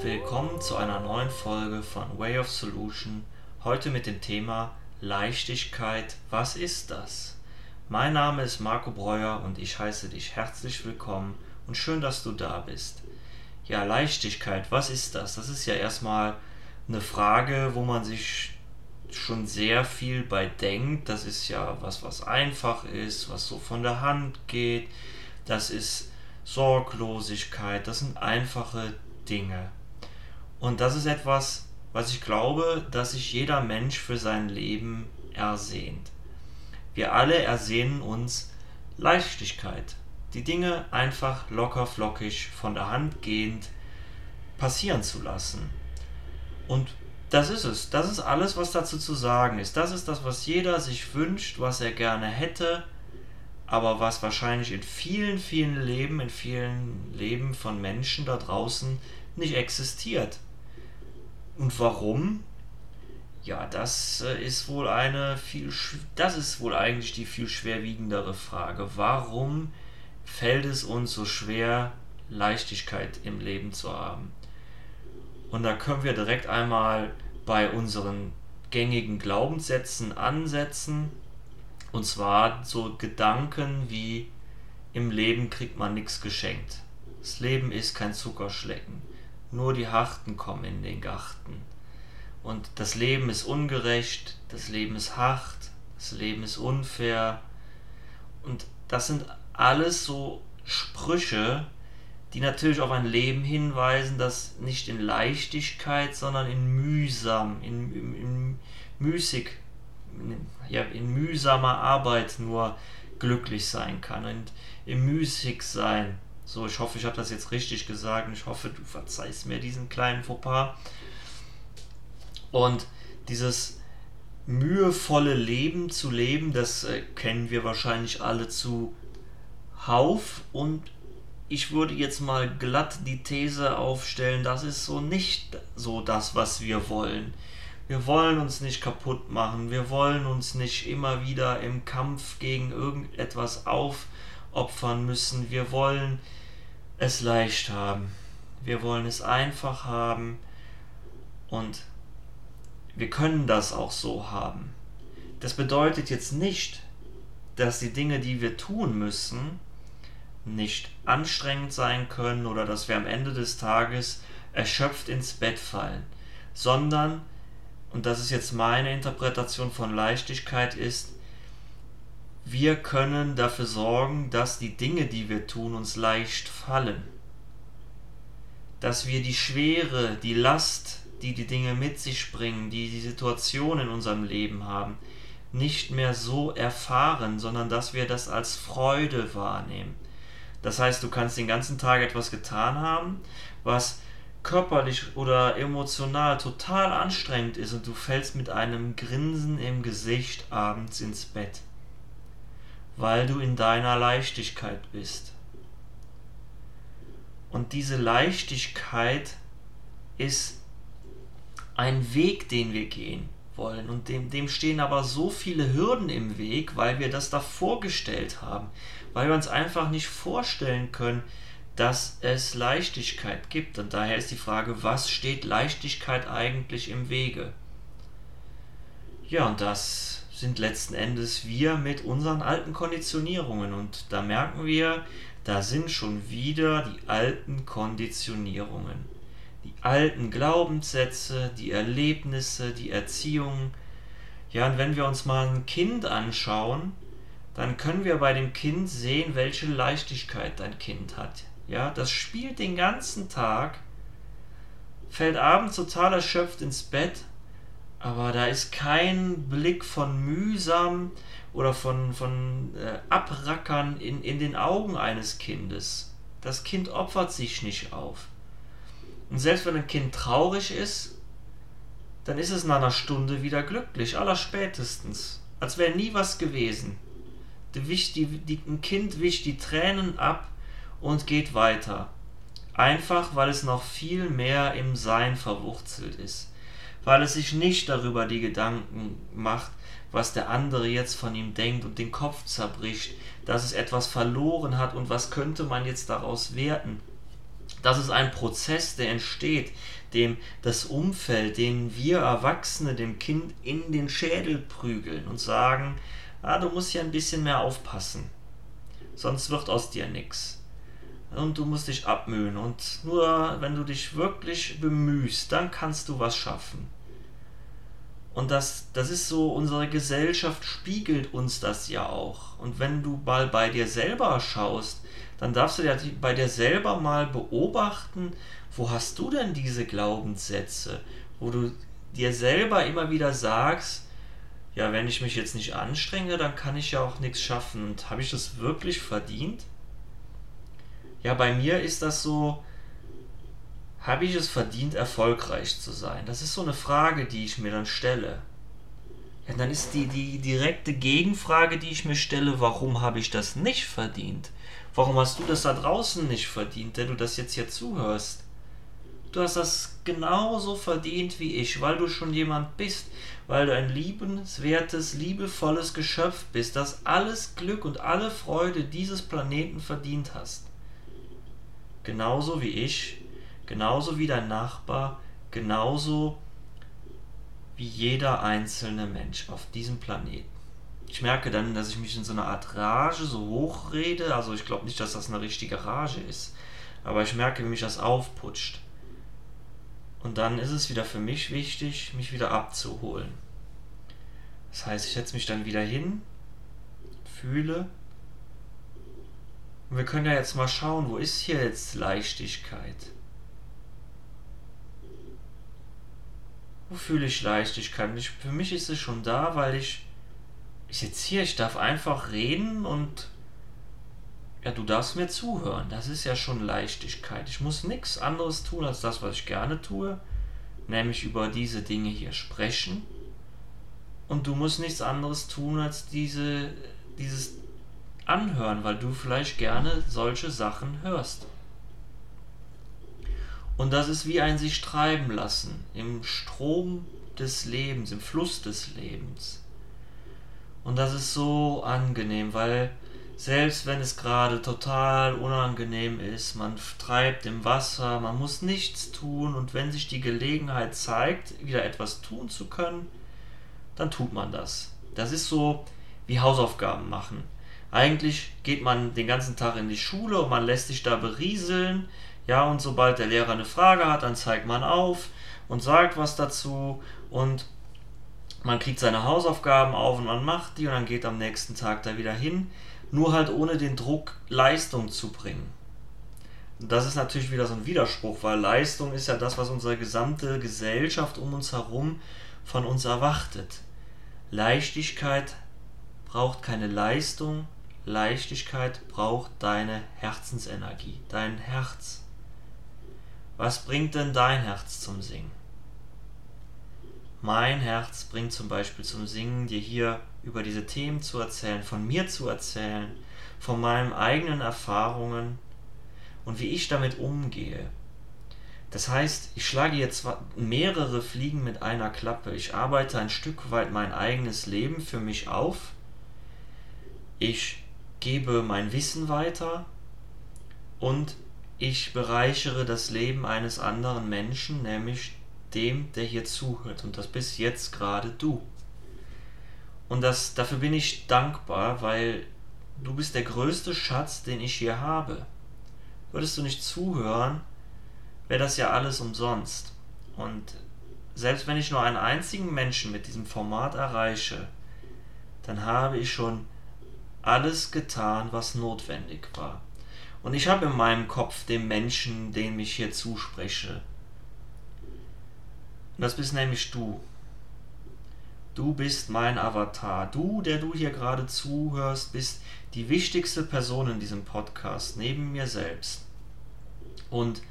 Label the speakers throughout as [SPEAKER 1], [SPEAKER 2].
[SPEAKER 1] Willkommen zu einer neuen Folge von Way of Solution. Heute mit dem Thema Leichtigkeit. Was ist das? Mein Name ist Marco Breuer und ich heiße dich herzlich willkommen und schön, dass du da bist. Ja, Leichtigkeit, was ist das? Das ist ja erstmal eine Frage, wo man sich schon sehr viel bei denkt. Das ist ja was, was einfach ist, was so von der Hand geht. Das ist Sorglosigkeit, das sind einfache Dinge. Und das ist etwas, was ich glaube, dass sich jeder Mensch für sein Leben ersehnt. Wir alle ersehnen uns Leichtigkeit. Die Dinge einfach locker flockig von der Hand gehend passieren zu lassen. Und das ist es. Das ist alles, was dazu zu sagen ist. Das ist das, was jeder sich wünscht, was er gerne hätte, aber was wahrscheinlich in vielen, vielen Leben, in vielen Leben von Menschen da draußen nicht existiert. Und warum? Ja, das äh, ist wohl eine viel, das ist wohl eigentlich die viel schwerwiegendere Frage. Warum fällt es uns so schwer, Leichtigkeit im Leben zu haben? Und da können wir direkt einmal bei unseren gängigen Glaubenssätzen ansetzen. Und zwar so Gedanken wie im Leben kriegt man nichts geschenkt. Das Leben ist kein Zuckerschlecken nur die Harten kommen in den Garten. Und das Leben ist ungerecht, das Leben ist hart, das Leben ist unfair. Und das sind alles so Sprüche, die natürlich auf ein Leben hinweisen, das nicht in Leichtigkeit, sondern in mühsam, in, in, in müßig, in, ja, in mühsamer Arbeit nur glücklich sein kann und im müßig sein so, ich hoffe, ich habe das jetzt richtig gesagt. Ich hoffe, du verzeihst mir diesen kleinen Fauxpas. Und dieses mühevolle Leben zu leben, das äh, kennen wir wahrscheinlich alle zu Hauf. Und ich würde jetzt mal glatt die These aufstellen, das ist so nicht so das, was wir wollen. Wir wollen uns nicht kaputt machen. Wir wollen uns nicht immer wieder im Kampf gegen irgendetwas aufopfern müssen. Wir wollen es leicht haben. Wir wollen es einfach haben und wir können das auch so haben. Das bedeutet jetzt nicht, dass die Dinge, die wir tun müssen, nicht anstrengend sein können oder dass wir am Ende des Tages erschöpft ins Bett fallen, sondern, und das ist jetzt meine Interpretation von Leichtigkeit, ist, wir können dafür sorgen, dass die Dinge, die wir tun, uns leicht fallen. Dass wir die Schwere, die Last, die die Dinge mit sich bringen, die die Situation in unserem Leben haben, nicht mehr so erfahren, sondern dass wir das als Freude wahrnehmen. Das heißt, du kannst den ganzen Tag etwas getan haben, was körperlich oder emotional total anstrengend ist und du fällst mit einem Grinsen im Gesicht abends ins Bett weil du in deiner Leichtigkeit bist. Und diese Leichtigkeit ist ein Weg, den wir gehen wollen. Und dem, dem stehen aber so viele Hürden im Weg, weil wir das da vorgestellt haben. Weil wir uns einfach nicht vorstellen können, dass es Leichtigkeit gibt. Und daher ist die Frage, was steht Leichtigkeit eigentlich im Wege? Ja, und das sind letzten Endes wir mit unseren alten Konditionierungen. Und da merken wir, da sind schon wieder die alten Konditionierungen. Die alten Glaubenssätze, die Erlebnisse, die Erziehung. Ja, und wenn wir uns mal ein Kind anschauen, dann können wir bei dem Kind sehen, welche Leichtigkeit dein Kind hat. Ja, das spielt den ganzen Tag, fällt abends total erschöpft ins Bett aber da ist kein Blick von mühsam oder von, von äh, Abrackern in, in den Augen eines Kindes. Das Kind opfert sich nicht auf. Und selbst wenn ein Kind traurig ist, dann ist es nach einer Stunde wieder glücklich, allerspätestens. Als wäre nie was gewesen. Die, die, die, ein Kind wischt die Tränen ab und geht weiter. Einfach weil es noch viel mehr im Sein verwurzelt ist weil es sich nicht darüber die Gedanken macht, was der andere jetzt von ihm denkt und den Kopf zerbricht, dass es etwas verloren hat und was könnte man jetzt daraus werten. Das ist ein Prozess, der entsteht, dem das Umfeld, den wir Erwachsene dem Kind in den Schädel prügeln und sagen, ah, du musst ja ein bisschen mehr aufpassen, sonst wird aus dir nichts. Und du musst dich abmühen und nur wenn du dich wirklich bemühst, dann kannst du was schaffen. Und das, das ist so, unsere Gesellschaft spiegelt uns das ja auch. Und wenn du mal bei dir selber schaust, dann darfst du ja bei dir selber mal beobachten, wo hast du denn diese Glaubenssätze, wo du dir selber immer wieder sagst, ja, wenn ich mich jetzt nicht anstrenge, dann kann ich ja auch nichts schaffen. Und habe ich das wirklich verdient? Ja, bei mir ist das so, habe ich es verdient, erfolgreich zu sein? Das ist so eine Frage, die ich mir dann stelle. Ja, dann ist die, die direkte Gegenfrage, die ich mir stelle, warum habe ich das nicht verdient? Warum hast du das da draußen nicht verdient, der du das jetzt hier zuhörst? Du hast das genauso verdient wie ich, weil du schon jemand bist, weil du ein liebenswertes, liebevolles Geschöpf bist, das alles Glück und alle Freude dieses Planeten verdient hast. Genauso wie ich, genauso wie dein Nachbar, genauso wie jeder einzelne Mensch auf diesem Planeten ich merke dann, dass ich mich in so einer Art Rage so hochrede. Also ich glaube nicht, dass das eine richtige Rage ist. Aber ich merke, wie mich das aufputscht. Und dann ist es wieder für mich wichtig, mich wieder abzuholen. Das heißt, ich setze mich dann wieder hin, fühle. Und wir können ja jetzt mal schauen, wo ist hier jetzt Leichtigkeit? Fühle ich Leichtigkeit? Ich, für mich ist es schon da, weil ich ich sitze hier, ich darf einfach reden und ja, du darfst mir zuhören. Das ist ja schon Leichtigkeit. Ich muss nichts anderes tun als das, was ich gerne tue, nämlich über diese Dinge hier sprechen. Und du musst nichts anderes tun als diese, dieses anhören, weil du vielleicht gerne solche Sachen hörst. Und das ist wie ein sich treiben lassen im Strom des Lebens, im Fluss des Lebens. Und das ist so angenehm, weil selbst wenn es gerade total unangenehm ist, man treibt im Wasser, man muss nichts tun und wenn sich die Gelegenheit zeigt, wieder etwas tun zu können, dann tut man das. Das ist so wie Hausaufgaben machen. Eigentlich geht man den ganzen Tag in die Schule und man lässt sich da berieseln, ja, und sobald der Lehrer eine Frage hat, dann zeigt man auf und sagt was dazu und man kriegt seine Hausaufgaben auf und man macht die und dann geht am nächsten Tag da wieder hin, nur halt ohne den Druck, Leistung zu bringen. Das ist natürlich wieder so ein Widerspruch, weil Leistung ist ja das, was unsere gesamte Gesellschaft um uns herum von uns erwartet. Leichtigkeit braucht keine Leistung, Leichtigkeit braucht deine Herzensenergie, dein Herz. Was bringt denn dein Herz zum Singen? Mein Herz bringt zum Beispiel zum Singen, dir hier über diese Themen zu erzählen, von mir zu erzählen, von meinen eigenen Erfahrungen und wie ich damit umgehe. Das heißt, ich schlage jetzt mehrere Fliegen mit einer Klappe. Ich arbeite ein Stück weit mein eigenes Leben für mich auf. Ich gebe mein Wissen weiter und ich bereichere das Leben eines anderen Menschen, nämlich dem, der hier zuhört. Und das bist jetzt gerade du. Und das, dafür bin ich dankbar, weil du bist der größte Schatz, den ich hier habe. Würdest du nicht zuhören, wäre das ja alles umsonst. Und selbst wenn ich nur einen einzigen Menschen mit diesem Format erreiche, dann habe ich schon alles getan, was notwendig war. Und ich habe in meinem Kopf den Menschen, den ich hier zuspreche, das bist nämlich du. Du bist mein Avatar. Du, der du hier gerade zuhörst, bist die wichtigste Person in diesem Podcast, neben mir selbst. Und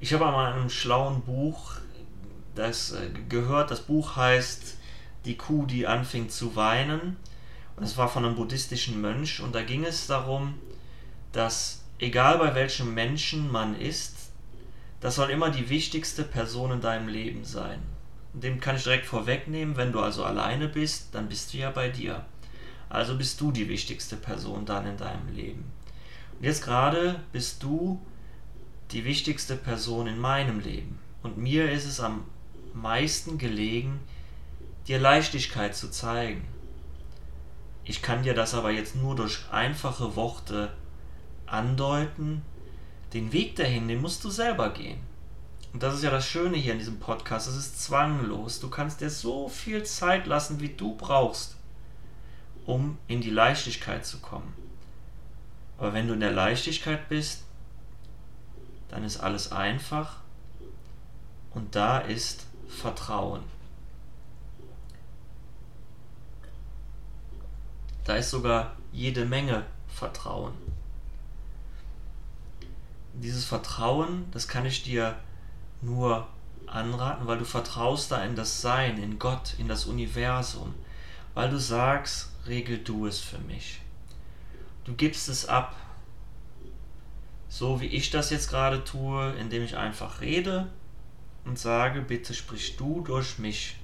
[SPEAKER 1] ich habe an einem schlauen Buch das äh, gehört, das Buch heißt Die Kuh, die anfing zu weinen. Und es war von einem buddhistischen Mönch und da ging es darum, dass egal bei welchem Menschen man ist, das soll immer die wichtigste Person in deinem Leben sein. dem kann ich direkt vorwegnehmen, wenn du also alleine bist, dann bist du ja bei dir. Also bist du die wichtigste Person dann in deinem Leben. Und jetzt gerade bist du die wichtigste Person in meinem Leben. Und mir ist es am meisten gelegen, dir Leichtigkeit zu zeigen. Ich kann dir das aber jetzt nur durch einfache Worte andeuten. Den Weg dahin, den musst du selber gehen. Und das ist ja das Schöne hier in diesem Podcast. Es ist zwanglos. Du kannst dir so viel Zeit lassen, wie du brauchst, um in die Leichtigkeit zu kommen. Aber wenn du in der Leichtigkeit bist, dann ist alles einfach und da ist Vertrauen. Da ist sogar jede Menge Vertrauen. Dieses Vertrauen, das kann ich dir nur anraten, weil du vertraust da in das Sein, in Gott, in das Universum, weil du sagst, regel du es für mich. Du gibst es ab, so wie ich das jetzt gerade tue, indem ich einfach rede und sage, bitte sprich du durch mich.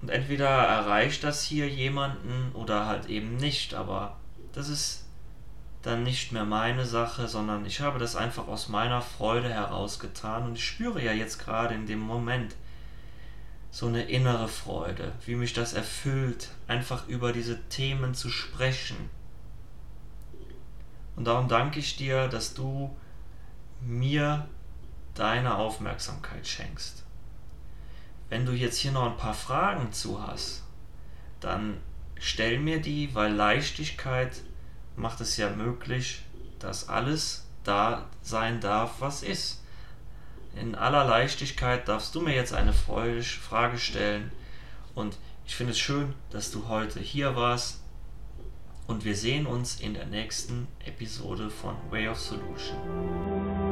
[SPEAKER 1] Und entweder erreicht das hier jemanden oder halt eben nicht, aber das ist dann nicht mehr meine Sache, sondern ich habe das einfach aus meiner Freude heraus getan und ich spüre ja jetzt gerade in dem Moment so eine innere Freude, wie mich das erfüllt, einfach über diese Themen zu sprechen. Und darum danke ich dir, dass du mir deine Aufmerksamkeit schenkst. Wenn du jetzt hier noch ein paar Fragen zu hast, dann stell mir die, weil Leichtigkeit macht es ja möglich, dass alles da sein darf, was ist. In aller Leichtigkeit darfst du mir jetzt eine Frage stellen und ich finde es schön, dass du heute hier warst und wir sehen uns in der nächsten Episode von Way of Solution.